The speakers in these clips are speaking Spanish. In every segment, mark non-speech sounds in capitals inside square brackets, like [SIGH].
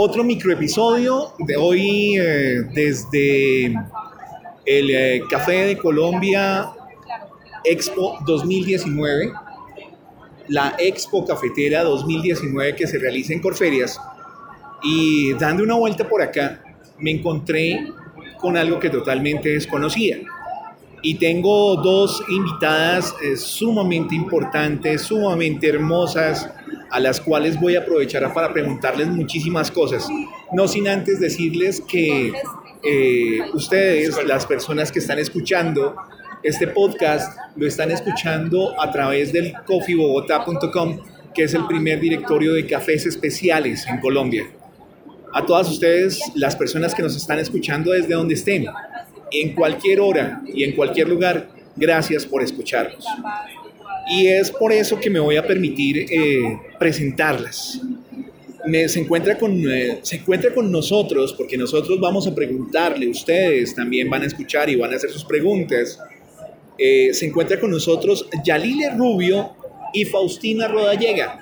otro microepisodio de hoy eh, desde el eh, Café de Colombia Expo 2019, la Expo Cafetera 2019 que se realiza en Corferias. Y dando una vuelta por acá, me encontré con algo que totalmente desconocía. Y tengo dos invitadas eh, sumamente importantes, sumamente hermosas, a las cuales voy a aprovechar para preguntarles muchísimas cosas. No sin antes decirles que eh, ustedes, las personas que están escuchando este podcast, lo están escuchando a través del coffeebogotá.com, que es el primer directorio de cafés especiales en Colombia. A todas ustedes, las personas que nos están escuchando desde donde estén, en cualquier hora y en cualquier lugar, gracias por escucharnos. Y es por eso que me voy a permitir eh, presentarlas. Me, se, encuentra con, eh, se encuentra con nosotros porque nosotros vamos a preguntarle, ustedes también van a escuchar y van a hacer sus preguntas. Eh, se encuentra con nosotros Yalile Rubio y Faustina Rodallega.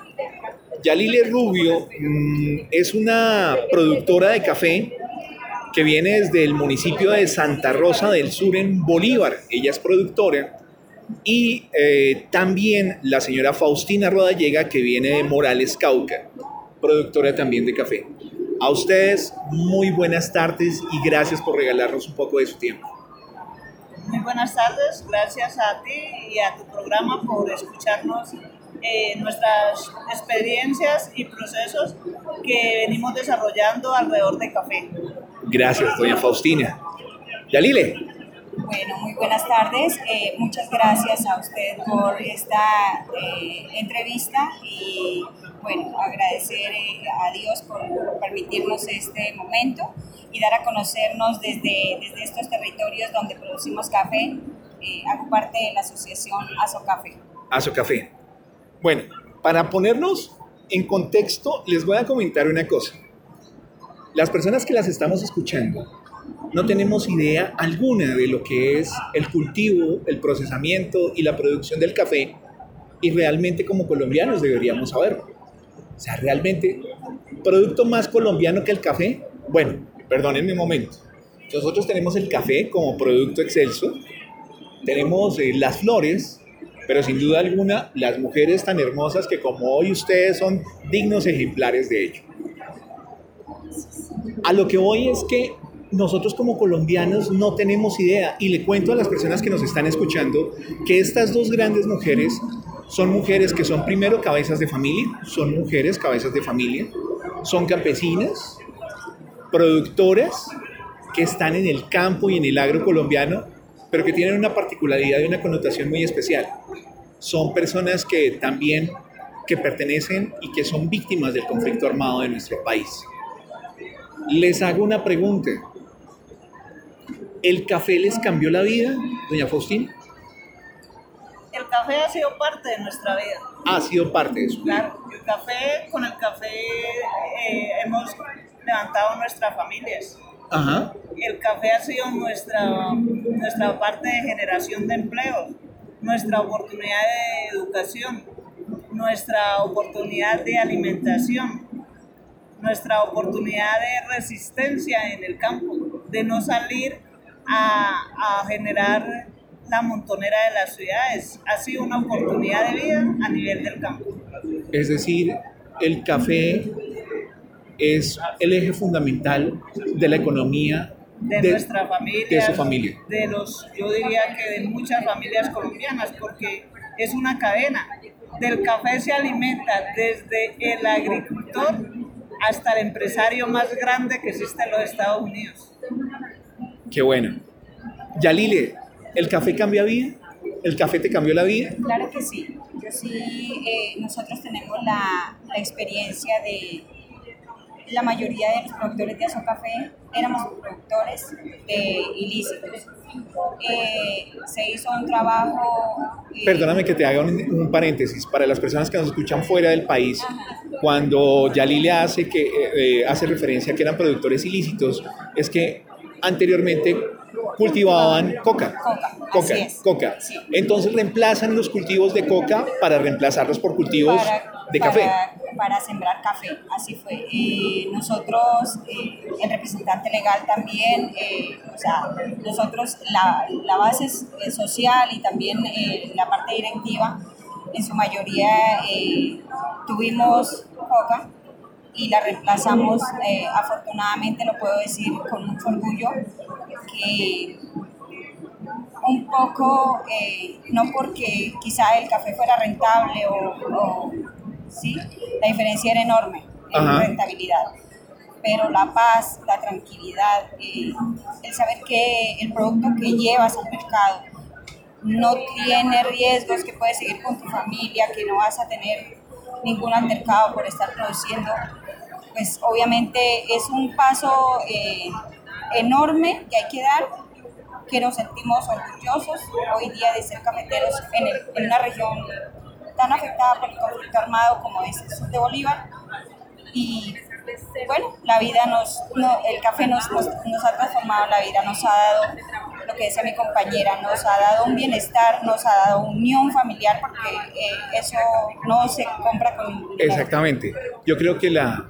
Yalile Rubio mm, es una productora de café que viene desde el municipio de Santa Rosa del Sur en Bolívar. Ella es productora y eh, también la señora Faustina Rodallega, que viene de Morales Cauca, productora también de café. A ustedes, muy buenas tardes y gracias por regalarnos un poco de su tiempo. Muy buenas tardes, gracias a ti y a tu programa por escucharnos eh, nuestras experiencias y procesos que venimos desarrollando alrededor de café. Gracias, doña Faustina. Yalile, bueno, muy buenas tardes. Eh, muchas gracias a usted por esta eh, entrevista y bueno, agradecer eh, a Dios por, permitirnos este momento y dar a conocernos desde, desde estos territorios donde producimos café. hago parte de la asociación Aso Café. Aso Café. Bueno, para ponernos en contexto, les voy a comentar una cosa. Las personas que las estamos escuchando no tenemos idea alguna de lo que es el cultivo, el procesamiento y la producción del café y realmente como colombianos deberíamos saberlo. O sea, realmente, ¿producto más colombiano que el café? Bueno, perdónenme un momento. Nosotros tenemos el café como producto excelso, tenemos eh, las flores, pero sin duda alguna las mujeres tan hermosas que como hoy ustedes son dignos ejemplares de ello. A lo que voy es que nosotros como colombianos no tenemos idea y le cuento a las personas que nos están escuchando que estas dos grandes mujeres son mujeres que son primero cabezas de familia, son mujeres cabezas de familia, son campesinas, productoras que están en el campo y en el agro colombiano, pero que tienen una particularidad y una connotación muy especial. Son personas que también que pertenecen y que son víctimas del conflicto armado de nuestro país. Les hago una pregunta. ¿El café les cambió la vida, doña Faustina? El café ha sido parte de nuestra vida. Ha sido parte de eso. Claro, el café, con el café eh, hemos levantado nuestras familias. Ajá. El café ha sido nuestra, nuestra parte de generación de empleo, nuestra oportunidad de educación, nuestra oportunidad de alimentación, nuestra oportunidad de resistencia en el campo, de no salir a, generar la montonera de las ciudades. Ha sido una oportunidad de vida a nivel del campo. Es decir, el café es el eje fundamental de la economía de, nuestra familia, de su familia. De los, yo diría que de muchas familias colombianas, porque es una cadena. Del café se alimenta desde el agricultor hasta el empresario más grande que existe en los Estados Unidos. Qué bueno. Yalile, ¿el café cambia vida? ¿El café te cambió la vida? Claro que sí. Yo sí, eh, nosotros tenemos la, la, experiencia de la mayoría de los productores de Aso Café éramos productores de ilícitos. Eh, se hizo un trabajo... Eh, Perdóname que te haga un, paréntesis. Para las personas que nos escuchan fuera del país, cuando Yalile hace, que, hace referencia a que eran productores ilícitos, es que anteriormente cultivaban coca. Coca, coca. Entonces reemplazan los cultivos de coca para reemplazarlos por cultivos de café. Para, sembrar café, así fue. Eh, nosotros, eh, el representante legal también, eh, o sea, nosotros la, la base social y también la parte directiva, en su mayoría tuvimos coca y la reemplazamos, afortunadamente lo puedo decir con mucho orgullo, que un poco, eh, no porque quizá el café fuera rentable o, sí, la diferencia era enorme en rentabilidad, pero la paz, la tranquilidad, eh, el saber que el producto que llevas al mercado no tiene riesgos, que puedes seguir con tu familia, que no vas a tener ningún altercado por estar produciendo, pues obviamente es un paso eh, enorme que hay que dar que nos sentimos orgullosos hoy día de ser cafeteros en, una región tan afectada por el conflicto armado como es el sur de Bolívar. Y bueno, la vida nos, el café nos, ha transformado la vida, nos ha dado, lo que decía mi compañera, nos ha dado un bienestar, nos ha dado unión familiar, porque eh, eso no se compra con... Exactamente. Yo creo que la,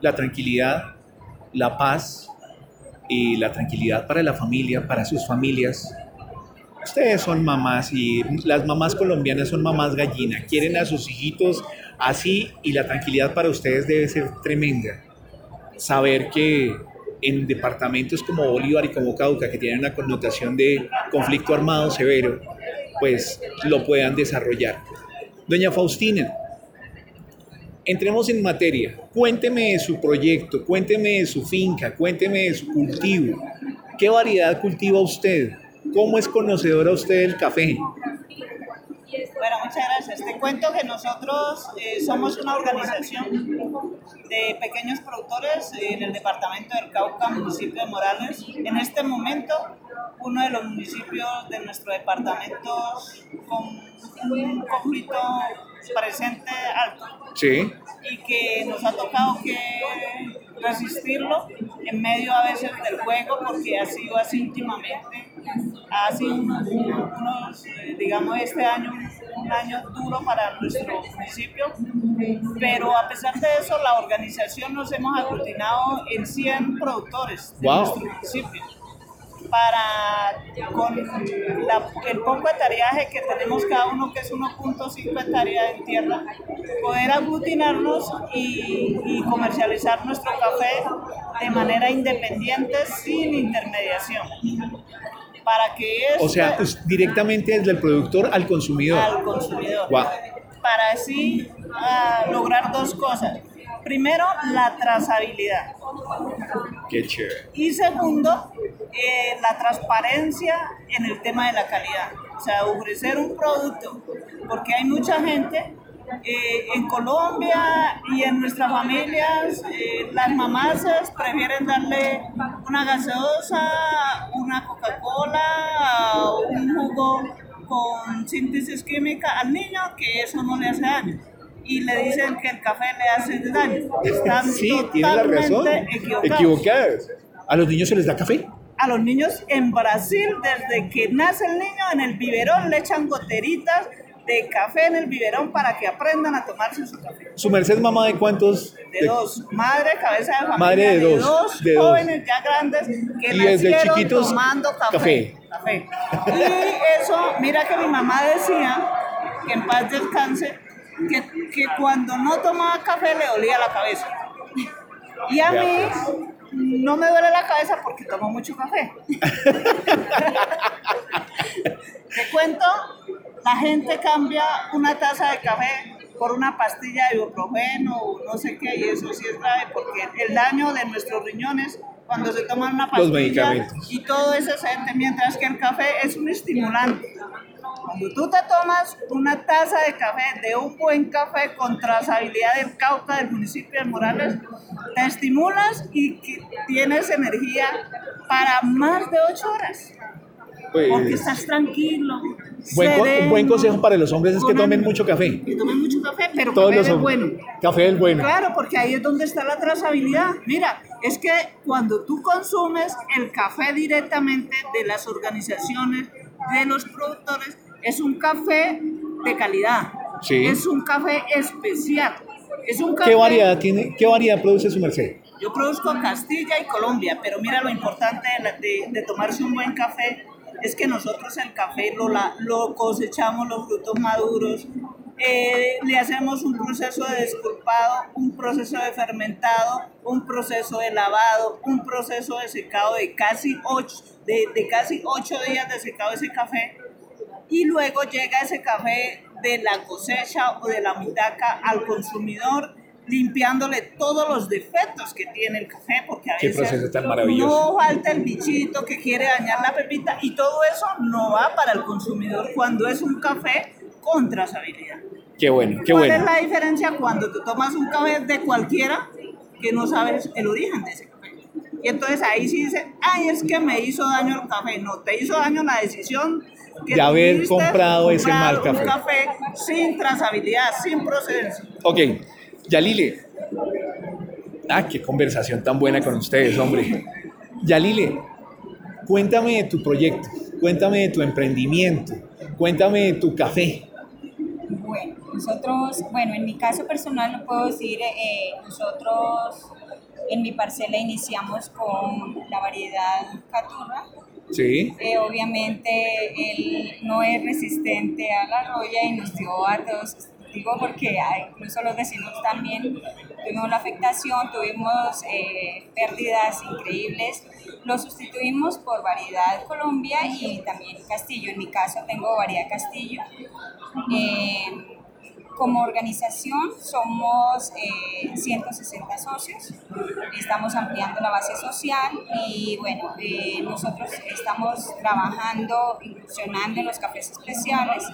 la tranquilidad, la paz, y la tranquilidad para la familia, para sus familias. Ustedes son mamás y las mamás colombianas son mamás gallina, quieren a sus hijitos así y la tranquilidad para ustedes debe ser tremenda. Saber que en departamentos como Bolívar y como Cauca, que tienen una connotación de conflicto armado severo, pues lo puedan desarrollar. Doña Faustina, entremos en materia. Cuénteme de su proyecto, cuénteme de su finca, cuénteme de su cultivo. ¿Qué variedad cultiva usted? ¿Cómo es conocedora usted del café? Bueno, muchas gracias. Te cuento que nosotros eh, somos una organización de pequeños productores en el departamento del Cauca, municipio de Morales. En este momento, uno de los municipios de nuestro departamento con un conflicto presente alto. Sí. Y que nos ha tocado que resistirlo en medio a veces del juego porque ha sido así íntimamente. Ha sido unos, eh, digamos, este año un año duro para nuestro municipio, pero a pesar de eso la organización nos hemos aglutinado en 100 productores de nuestro municipio para con el poco hectareaje que tenemos cada uno, que es 1.5 hectáreas en tierra, poder aglutinarnos y, y, comercializar nuestro café de manera independiente, sin intermediación. Para que o sea, directamente desde el productor al consumidor. Al consumidor. Para así uh, lograr dos cosas Primero, la trazabilidad. Qué chévere. Y segundo, eh, la transparencia en el tema de la calidad. O sea, ofrecer un producto, porque hay mucha gente eh, en Colombia y en nuestras familias, eh, las mamás prefieren darle una gaseosa, una Coca-Cola, un jugo con síntesis química al niño, que eso no le hace daño y le dicen que el café le hace daño. Están sí, tiene la razón. Equivocadas. ¿A los niños se les da café? A los niños en Brasil, desde que nace el niño, en el biberón le echan goteritas de café en el biberón para que aprendan a tomarse su café. ¿Su merced mamá de cuántos? De, dos. Madre, cabeza de familia. Madre de, dos. De dos jóvenes ya grandes que y nacieron chiquitos, tomando café. café. Y eso, mira que mi mamá decía que en paz descanse, que, que cuando no tomaba café le dolía la cabeza. Y a mí no me duele la cabeza porque tomo mucho café. [LAUGHS] Te cuento, la gente cambia una taza de café por una pastilla de ibuprofeno o no sé qué, y eso sí es grave porque el daño de nuestros riñones cuando se toman una pastilla y todo eso se mientras que el café es un estimulante. Cuando tú te tomas una taza de café, de un buen café con trazabilidad del Cauca del municipio de Morales, te estimulas y tienes energía para más de ocho horas. Pues, porque estás tranquilo. Buen, buen, consejo para los hombres es que tomen mucho café. Que tomen mucho café, pero café es bueno. Café es bueno. Claro, porque ahí es donde está la trazabilidad. Mira, es que cuando tú consumes el café directamente de las organizaciones, de los productores, es un café de calidad. es un café especial. Es un ¿Qué variedad tiene? ¿Qué variedad produce su merced? Yo produzco Castilla y Colombia, pero mira lo importante de, de, tomarse un buen café es que nosotros el café lo, lo cosechamos los frutos maduros, eh, le hacemos un proceso de desculpado, un proceso de fermentado, un proceso de lavado, un proceso de secado de casi ocho, de, de casi ocho días de secado ese café. Y luego llega ese café de la cosecha o de la mitaca al consumidor limpiándole todos los defectos que tiene el café, porque a veces no falta el bichito que quiere dañar la pepita y todo eso no va para el consumidor cuando es un café con trazabilidad. Qué bueno, qué ¿Cuál bueno. es la diferencia cuando tú tomas un café de cualquiera que no sabes el origen de ese café? Y entonces ahí sí dice, ay, es que me hizo daño el café. No, te hizo daño la decisión de haber comprado ese mal café. Un café sin trazabilidad, sin procedencia. Ok, Yalile. Ah, qué conversación tan buena con ustedes, hombre. Yalile, cuéntame de tu proyecto, cuéntame de tu emprendimiento, cuéntame de tu café. Bueno, nosotros, bueno, en mi caso personal lo puedo decir, eh, nosotros en mi parcela iniciamos con la variedad Caturra, Sí. Eh, obviamente él no es resistente a la roya y nos dio a todos, digo porque incluso los vecinos también tuvimos la afectación, tuvimos eh, pérdidas increíbles. Lo sustituimos por variedad Colombia y también Castillo. En mi caso tengo variedad Castillo. Eh, como organización somos 160 eh, socios, estamos ampliando la base social y bueno, eh, nosotros estamos trabajando, incursionando en los cafés especiales.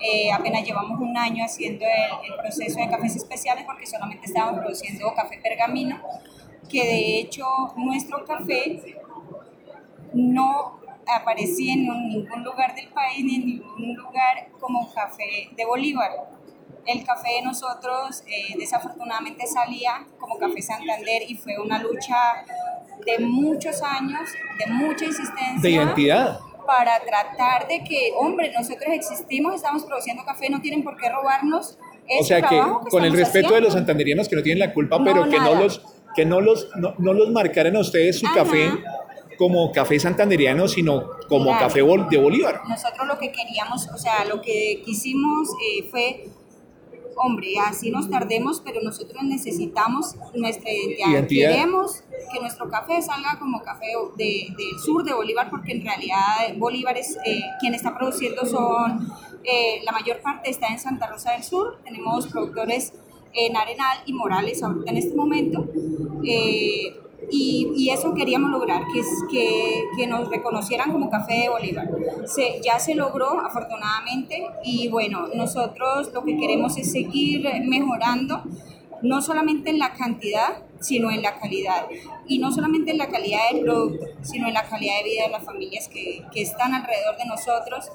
Eh, apenas llevamos un año haciendo el, el, proceso de cafés especiales porque solamente estábamos produciendo café pergamino, que de hecho nuestro café no aparecía en ningún lugar del país ni en ningún lugar como café de Bolívar el café de nosotros eh, desafortunadamente salía como Café Santander y fue una lucha de muchos años, de mucha insistencia. De identidad. Para tratar de que, hombre, nosotros existimos, estamos produciendo café, no tienen por qué robarnos. o sea que, con el respeto de los santanderianos que no tienen la culpa, pero que no los que no los no, los marcaran a ustedes su café como café santanderiano, sino como café de Bolívar. Nosotros lo que queríamos, o sea, lo que quisimos eh, fue hombre, así nos tardemos, pero nosotros necesitamos nuestra identidad. Queremos que nuestro café salga como café del sur de Bolívar, porque en realidad Bolívar es eh, quien está produciendo, son eh, la mayor parte está en Santa Rosa del Sur. Tenemos productores en Arenal y Morales ahorita en este momento. Eh, y, eso queríamos lograr, que, que, que nos reconocieran como Café de Bolívar. Se, ya se logró, afortunadamente, y bueno, nosotros lo que queremos es seguir mejorando, no solamente en la cantidad, sino en la calidad. Y no solamente en la calidad del producto, sino en la calidad de vida de las familias que, que están alrededor de nosotros.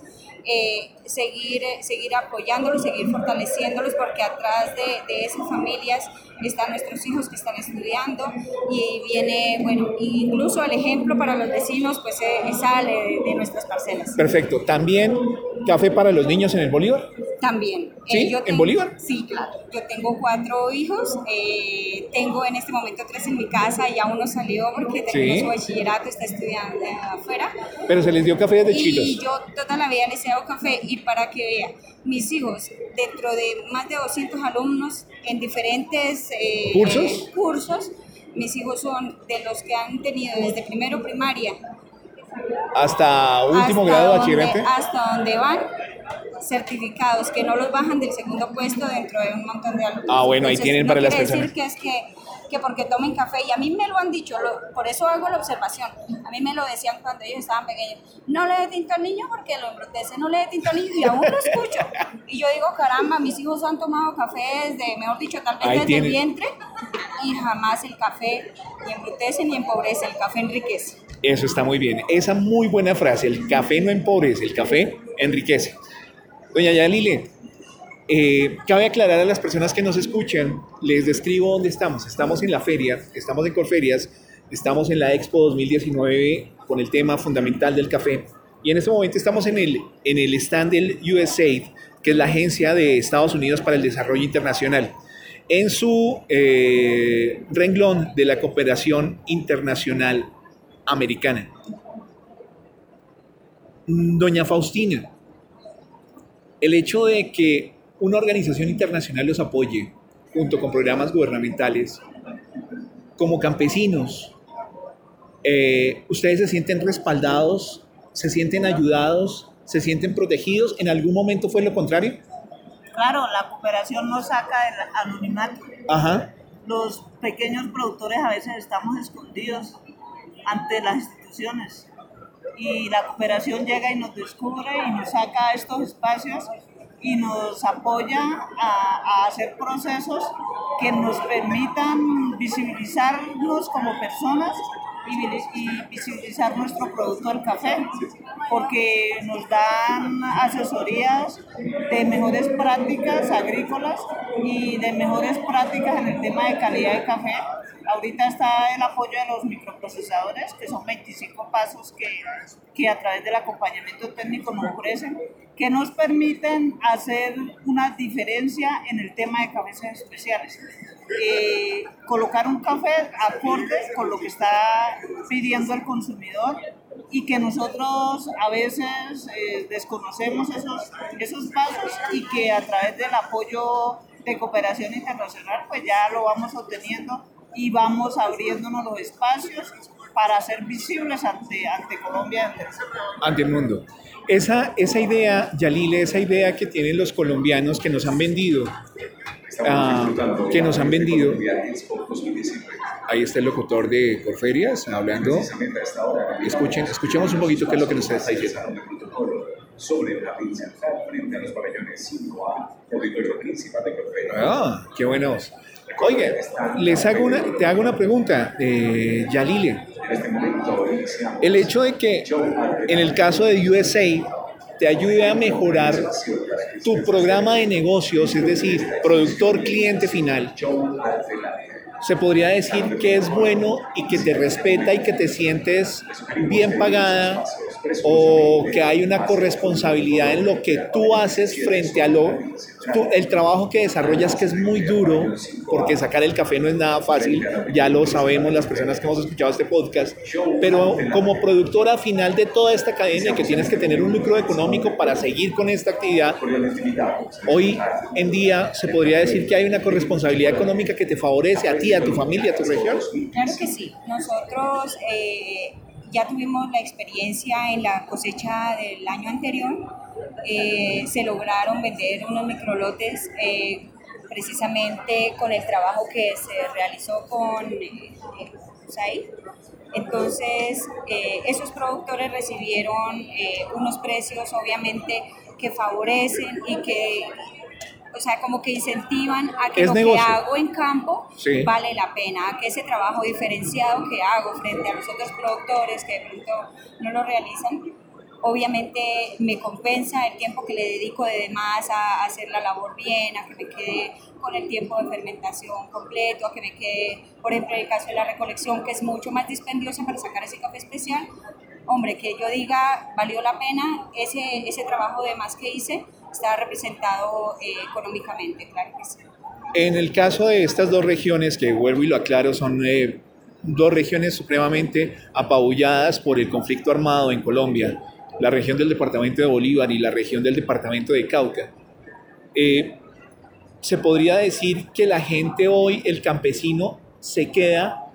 Eh, seguir, seguir apoyándolos, seguir fortaleciéndolos, porque atrás de, de esas familias están nuestros hijos que están estudiando y viene, bueno, incluso el ejemplo para los vecinos pues eh, sale de, nuestras parcelas. Perfecto. ¿También café para los niños en el Bolívar? También. ¿Sí? Eh, yo ¿En Bolívar? Sí, claro. Yo tengo cuatro hijos, eh, tengo en este momento tres en mi casa, ya uno salió porque tengo su bachillerato, está estudiando afuera. Pero se les dio café desde chiquitos. Y yo toda la vida les he dado café y para que vean, mis hijos, dentro de más de 200 alumnos en diferentes eh, ¿Cursos? cursos, mis hijos son de los que han tenido desde primero primaria hasta último grado de bachillerato. Hasta donde van certificados que no los bajan del segundo puesto dentro de un montón de alumnos. Ah, bueno, ahí tienen para las personas. decir que es que que porque tomen café, y a mí me lo han dicho, por eso hago la observación, a mí me lo decían cuando ellos estaban pequeños, no le dé tinto al niño porque lo embrutece, no le dé tinto al niño, y aún lo escucho. [LAUGHS] Y yo digo, caramba, mis hijos han tomado café desde, mejor dicho, tal vez desde el vientre, y jamás el café ni embrutece ni empobrece, el café enriquece. Eso está muy bien, esa muy buena frase, el café no empobrece, el café enriquece. Doña Yalile, eh, cabe aclarar a las personas que nos escuchan, les describo dónde estamos. Estamos en la feria, estamos en Corferias, estamos en la Expo 2019 con el tema fundamental del café. Y en este momento estamos en el, en el stand del USAID, que es la Agencia de Estados Unidos para el Desarrollo Internacional, en su eh, renglón de la cooperación internacional americana. Doña Faustina, el hecho de que una organización internacional los apoye junto con programas gubernamentales, como campesinos, eh, ¿ustedes se sienten respaldados, se sienten ayudados, se sienten protegidos? ¿En algún momento fue lo contrario? Claro, la cooperación nos saca del anonimato. Ajá. Los pequeños productores a veces estamos escondidos ante las instituciones y la cooperación llega y nos descubre y nos saca a estos espacios y nos apoya a, hacer procesos que nos permitan visibilizarnos como personas y, visibilizar nuestro producto del café, porque nos dan asesorías de mejores prácticas agrícolas y de mejores prácticas en el tema de calidad de café Ahorita está el apoyo de los microprocesadores, que son 25 pasos que, que a través del acompañamiento técnico nos ofrecen, que nos permiten hacer una diferencia en el tema de cabezas especiales. Eh, colocar un café acorde con lo que está pidiendo el consumidor y que nosotros a veces eh, desconocemos esos, esos pasos y que a través del apoyo de cooperación internacional pues ya lo vamos obteniendo y vamos abriéndonos los espacios para ser visibles ante, ante Colombia. Ante el mundo. Esa, esa idea, Yalile, esa idea que tienen los colombianos que nos han vendido, ah, que nos han vendido, ahí está el locutor de Corferias hablando, escuchen, escuchemos un poquito qué es lo que nos está diciendo sobre la frente a los pabellones 5A, territorio principal de Corferias. Ah, qué buenos. Oye, les hago una, te hago una pregunta, eh, Yalile. El hecho de que en el caso de USA te ayude a mejorar tu programa de negocios, es decir, productor cliente final, se podría decir que es bueno y que te respeta y que te sientes bien pagada o que hay una corresponsabilidad en lo que tú haces frente a lo el trabajo que desarrollas que es muy duro porque sacar el café no es nada fácil ya lo sabemos las personas que hemos escuchado este podcast pero como productora final de toda esta cadena que tienes que tener un lucro económico para seguir con esta actividad hoy en día se podría decir que hay una corresponsabilidad económica que te favorece a ti a tu familia a tu región. Claro que sí. Nosotros eh, ya tuvimos la experiencia en la cosecha del año anterior. Eh, se lograron vender unos microlotes eh, precisamente con el trabajo que se realizó con eh, USAID. Entonces, esos productores recibieron unos precios obviamente que favorecen y que o sea, como que incentivan a que lo que hago en campo vale la pena, a que ese trabajo diferenciado que hago frente a los otros productores que de pronto no lo realizan, obviamente me compensa el tiempo que le dedico de demás a hacer la labor bien, a que me quede con el tiempo de fermentación completo, a que me quede, por ejemplo, en el caso de la recolección, que es mucho más dispendiosa para sacar ese café especial, hombre, que yo diga, valió la pena ese, ese trabajo de más que hice, está representado eh, económicamente, claro que sí. En el caso de estas dos regiones, que vuelvo y lo aclaro, son eh, dos regiones supremamente apabulladas por el conflicto armado en Colombia, la región del departamento de Bolívar y la región del departamento de Cauca. Eh, se podría decir que la gente hoy, el campesino, se queda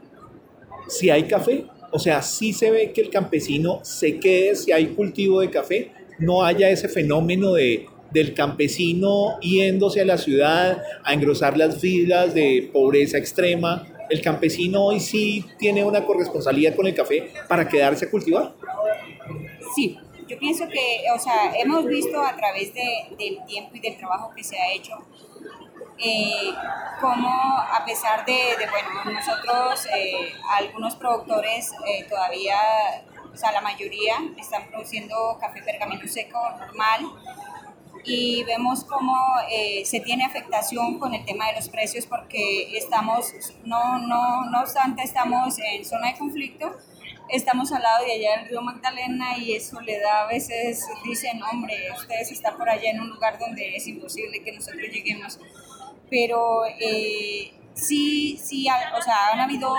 si hay café. O sea, sí se ve que el campesino se quede si hay cultivo de café, no haya ese fenómeno de del campesino yéndose a la ciudad a engrosar las filas de pobreza extrema. El campesino hoy sí tiene una corresponsabilidad con el café para quedarse a cultivar. Sí, yo pienso que, o sea, hemos visto a través de, del tiempo y del trabajo que se ha hecho, eh, cómo a pesar de, bueno, nosotros, eh, algunos productores eh, todavía, o sea, la mayoría están produciendo café pergamino seco normal, y vemos cómo eh, se tiene afectación con el tema de los precios porque estamos, no, no, no obstante estamos en zona de conflicto, estamos al lado de allá del río Magdalena y eso le da a veces, dicen, hombre, ustedes están por allá en un lugar donde es imposible que nosotros lleguemos. Pero eh, sí, sí, o sea, han habido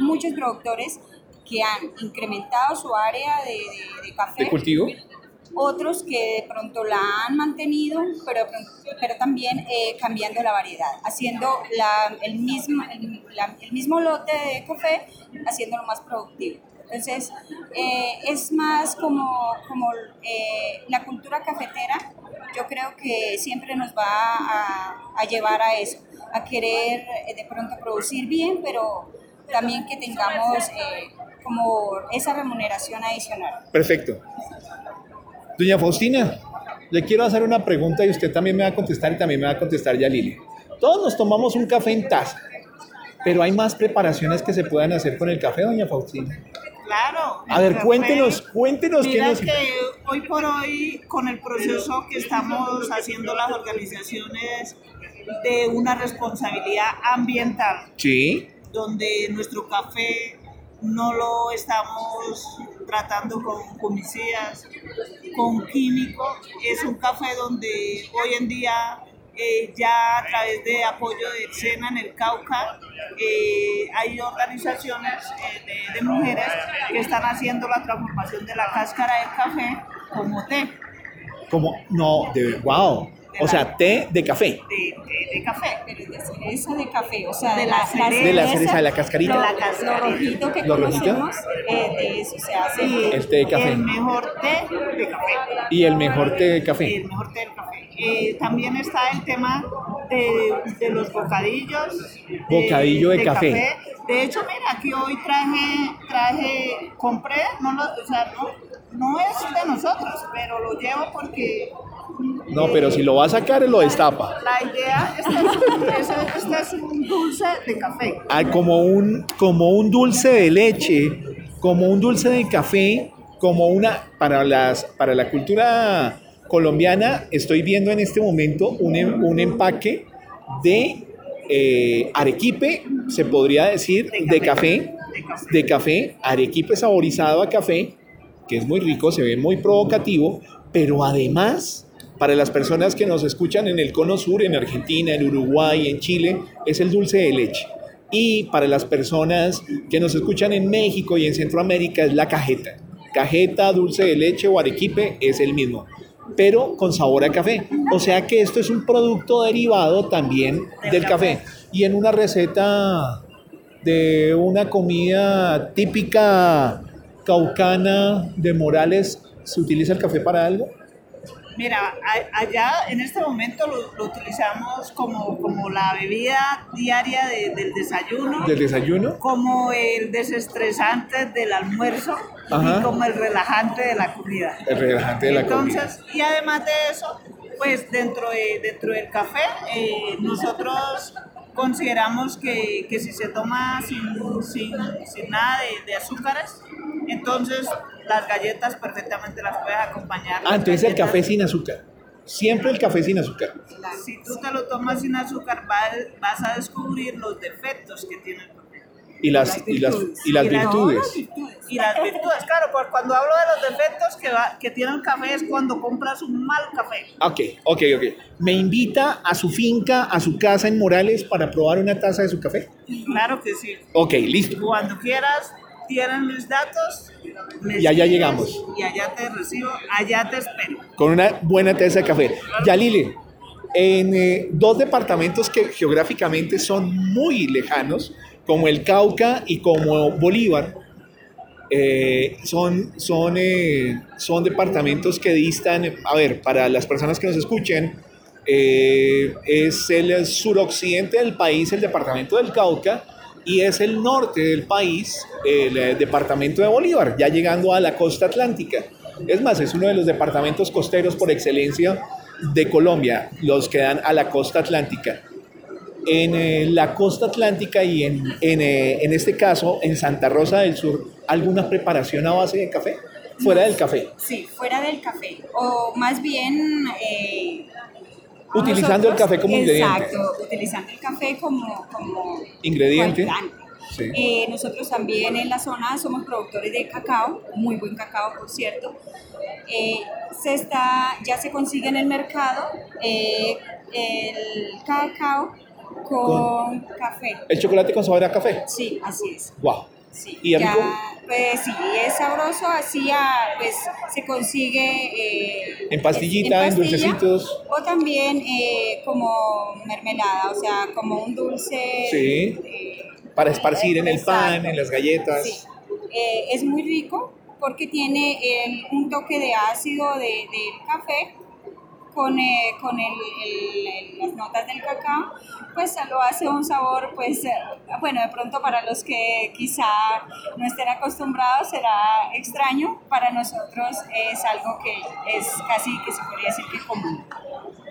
muchos productores que han incrementado su área de, de, café. ¿De cultivo? Otros que de pronto la han mantenido, pero, pero también eh, cambiando la variedad, haciendo la, el, mismo, el, el mismo lote de café, haciéndolo más productivo. Entonces, eh, es más como, como eh, la cultura cafetera, yo creo que siempre nos va a, a llevar a eso, a querer eh, de pronto producir bien, pero también que tengamos como esa remuneración adicional. Perfecto. Doña Faustina, le quiero hacer una pregunta y usted también me va a contestar y también me va a contestar ya Lili. Todos nos tomamos un café en taza, pero hay más preparaciones que se puedan hacer con el café, doña Faustina. Claro. A ver, cuéntenos, cuéntenos mira que hoy por hoy, con el proceso que estamos haciendo las organizaciones de una responsabilidad ambiental, sí. donde nuestro café no lo estamos tratando con comicidas, con químicos, es un café donde hoy en día eh, ya a través de apoyo de SENA en el Cauca, eh, hay organizaciones eh, de, mujeres que están haciendo la transformación de la cáscara del café como té. Como, no, de, wow. O sea, té de café. De, de, café. Pero de cereza de café, o sea, de la, cereza. De la cereza, de la cascarita. Lo, la lo rojito que ¿Lo conocemos, eh, de eso se hace. el té de café. El mejor té de café. Y el mejor té de café. El mejor té de café. Eh, también está el tema de, de los bocadillos. Bocadillo de, café. De hecho, mira, aquí hoy traje, traje compré, no lo, o sea, no, no es de nosotros, pero lo llevo porque no, pero si lo va a sacar, lo destapa. La idea, este es, un dulce de café. Ah, como un, como un dulce de leche, como un dulce de café, como una, para, las, para la cultura colombiana, estoy viendo en este momento un, em, un empaque de eh, arequipe, se podría decir, de café, de café, arequipe saborizado a café, que es muy rico, se ve muy provocativo, pero además para las personas que nos escuchan en el Cono Sur, en Argentina, en Uruguay, en Chile, es el dulce de leche. Y para las personas que nos escuchan en México y en Centroamérica es la cajeta. Cajeta, dulce de leche o arequipe es el mismo, pero con sabor a café. O sea que esto es un producto derivado también del café. Y en una receta de una comida típica caucana de Morales, ¿se utiliza el café para algo? Mira, allá en este momento lo, utilizamos como, como la bebida diaria del desayuno. ¿Del desayuno? Como el desestresante del almuerzo y como el relajante de la comida. El relajante de la comida. Entonces, y además de eso, pues dentro, de, dentro del café, eh, nosotros consideramos que, que, si se toma sin, sin, sin nada de, de azúcares, entonces las galletas perfectamente las puedes acompañar. Ah, entonces el café sin azúcar. Siempre el café sin azúcar. Si tú te lo tomas sin azúcar, vas a descubrir los defectos que tiene el café. Y las, y las, y las virtudes. Y las virtudes, claro, porque cuando hablo de los defectos que, va, que tiene el café es cuando compras un mal café. Ok, ok, ok. ¿Me invita a su finca, a su casa en Morales para probar una taza de su café? Claro que sí. Ok, listo. Cuando quieras, tienen mis datos. Y allá llegamos. Y allá te recibo, allá te espero. Con una buena taza de café. Ya, Lili, en eh, dos departamentos que geográficamente son muy lejanos, como el Cauca y como Bolívar, eh, son, son, eh, son departamentos que distan, a ver, para las personas que nos escuchen, es el suroccidente del país, el departamento del Cauca, y es el norte del país, el, eh, departamento de Bolívar, ya llegando a la costa atlántica. Es más, es uno de los departamentos costeros por excelencia de Colombia, los que dan a la costa atlántica. En eh, la costa atlántica y en, en, eh, en, este caso en Santa Rosa del Sur, ¿alguna preparación a base de café? Fuera del café. Sí, fuera del café. O más bien Utilizando el café como ingrediente. Exacto, utilizando el café como, como ingrediente. Eh, nosotros también en la zona somos productores de cacao, muy buen cacao por cierto. Eh, se está, ya se consigue en el mercado el cacao con, café. ¿El chocolate con sabor a café? Sí, así es. Wow. Sí, ¿Y ya, pues sí, es sabroso, así pues se consigue... Eh, en pastillita, en, dulcecitos. O también eh, como mermelada, o sea, como un dulce... Sí, eh, para esparcir en el pan, en las galletas. Sí, es muy rico porque tiene un toque de ácido del de café con, eh, con el, las notas del cacao, pues lo hace un sabor, pues, eh, bueno, de pronto para los que quizá no estén acostumbrados será extraño, para nosotros es algo que es casi que se podría decir que común.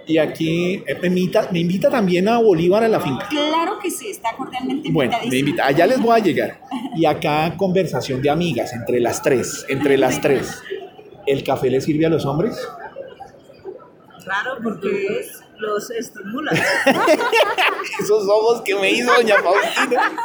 Y aquí eh, me invita, me invita también a Bolívar a la finca. Claro que sí, está cordialmente Bueno, me invita, allá les voy a llegar. Y acá conversación de amigas entre las tres, entre las tres. ¿El café le sirve a los hombres? Claro, porque los estimula. [LAUGHS] Esos ojos que me hizo doña Faustina.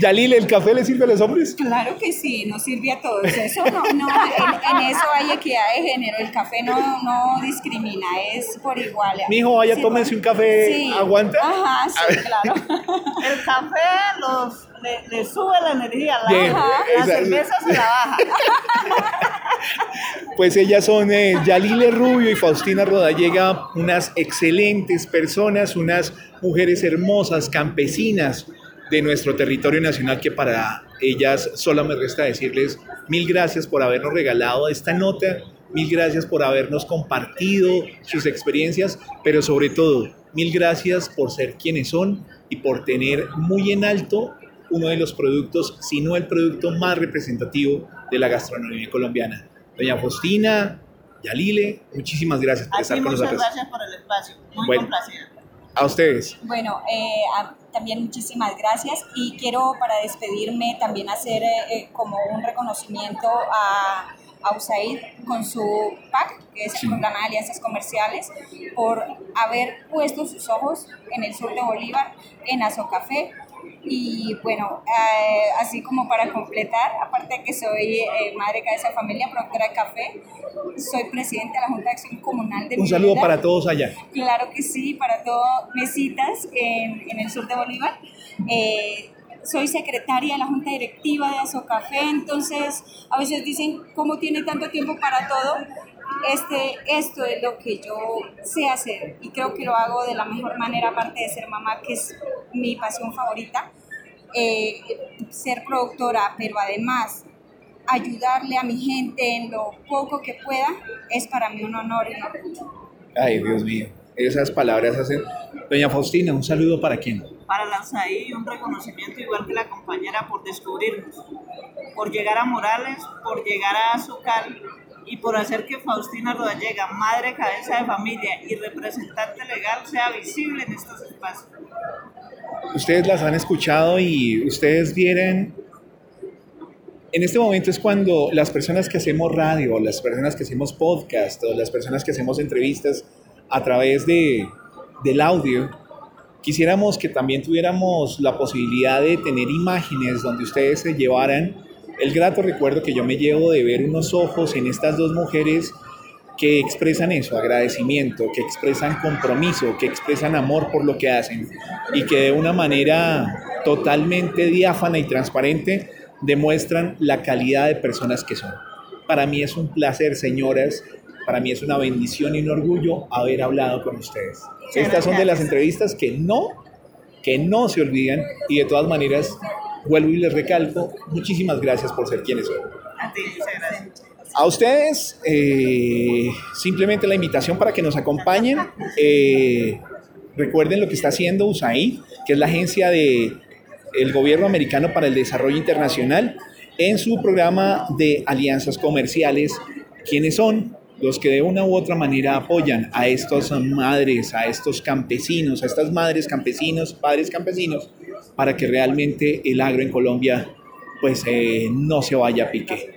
Yalil, ¿el café le sirve a los hombres? Claro que sí, nos sirve a todos. Eso no, no en, eso hay equidad de género. El café no, no discrimina, es por igual. Mi hijo, vaya, tómese un café, sí. ¿aguanta? Ajá, sí, claro. [LAUGHS] El café los, le, sube la energía, la, la cerveza se la baja. [LAUGHS] Pues ellas son eh, Yalile Rubio y Faustina Rodallega, unas excelentes personas, unas mujeres hermosas, campesinas de nuestro territorio nacional que para ellas solo me resta decirles mil gracias por habernos regalado esta nota, mil gracias por habernos compartido sus experiencias, pero sobre todo mil gracias por ser quienes son y por tener muy en alto uno de los productos, si no el producto más representativo de la gastronomía colombiana. Doña Faustina, Yalile, muchísimas gracias por estar con nosotros. Muchas gracias por el espacio, muy bueno, complacida. A ustedes. Bueno, eh, también muchísimas gracias y quiero para despedirme también hacer eh, como un reconocimiento a, a USAID con su PAC, que es el Programa de Alianzas Comerciales, por haber puesto sus ojos en el sur de Bolívar, en Azocafé, y bueno, eh, así como para completar, aparte de que soy eh, madre de esa familia, productora de café, soy presidenta de la Junta de Acción Comunal de Un saludo para todos allá. Claro que sí, para todos mesitas en, en el sur de Bolívar. Eh, soy secretaria de la Junta Directiva de Azocafé, entonces a veces dicen, ¿cómo tiene tanto tiempo para todo? Este, esto es lo que yo sé hacer y creo que lo hago de la mejor manera, aparte de ser mamá, que es mi pasión favorita, eh, ser productora, pero además ayudarle a mi gente en lo poco que pueda, es para mí un honor y un orgullo. Ay, Dios mío, esas palabras hacen... Doña Faustina, un saludo para quién? Para Lanzaí un reconocimiento igual que la compañera por descubrirnos, por llegar a Morales, por llegar a Azucal y por hacer que Faustina Rodallega, madre cabeza de familia y representante legal, sea visible en estos espacios. Ustedes las han escuchado y ustedes vienen... En este momento es cuando las personas que hacemos radio, las personas que hacemos podcast o las personas que hacemos entrevistas a través de, del audio, quisiéramos que también tuviéramos la posibilidad de tener imágenes donde ustedes se llevaran el grato recuerdo que yo me llevo de ver unos ojos en estas dos mujeres que expresan eso, agradecimiento, que expresan compromiso, que expresan amor por lo que hacen y que de una manera totalmente diáfana y transparente demuestran la calidad de personas que son. Para mí es un placer, señoras, para mí es una bendición y un orgullo haber hablado con ustedes. Estas son de las entrevistas que no, que no se olvidan y de todas maneras vuelvo y les recalco, muchísimas gracias por ser quienes son. A ti, muchas gracias. A ustedes, eh, simplemente la invitación para que nos acompañen. Eh, recuerden lo que está haciendo USAID, que es la agencia del el gobierno americano para el desarrollo internacional, en su programa de alianzas comerciales. ¿Quiénes son? Los que de una u otra manera apoyan a estas madres, a estos campesinos, a estas madres campesinos, padres campesinos, para que realmente el agro en Colombia pues eh, no se vaya a pique.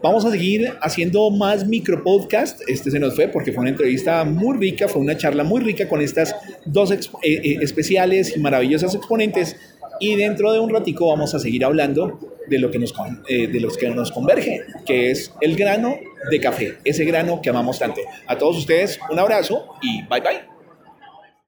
Vamos a seguir haciendo más micro podcast. Este se nos fue porque fue una entrevista muy rica, fue una charla muy rica con estas dos eh, eh, especiales y maravillosas exponentes. Y dentro de un ratico vamos a seguir hablando de lo que nos, de los que nos converge, que es el grano de café, ese grano que amamos tanto. A todos ustedes, un abrazo y bye bye.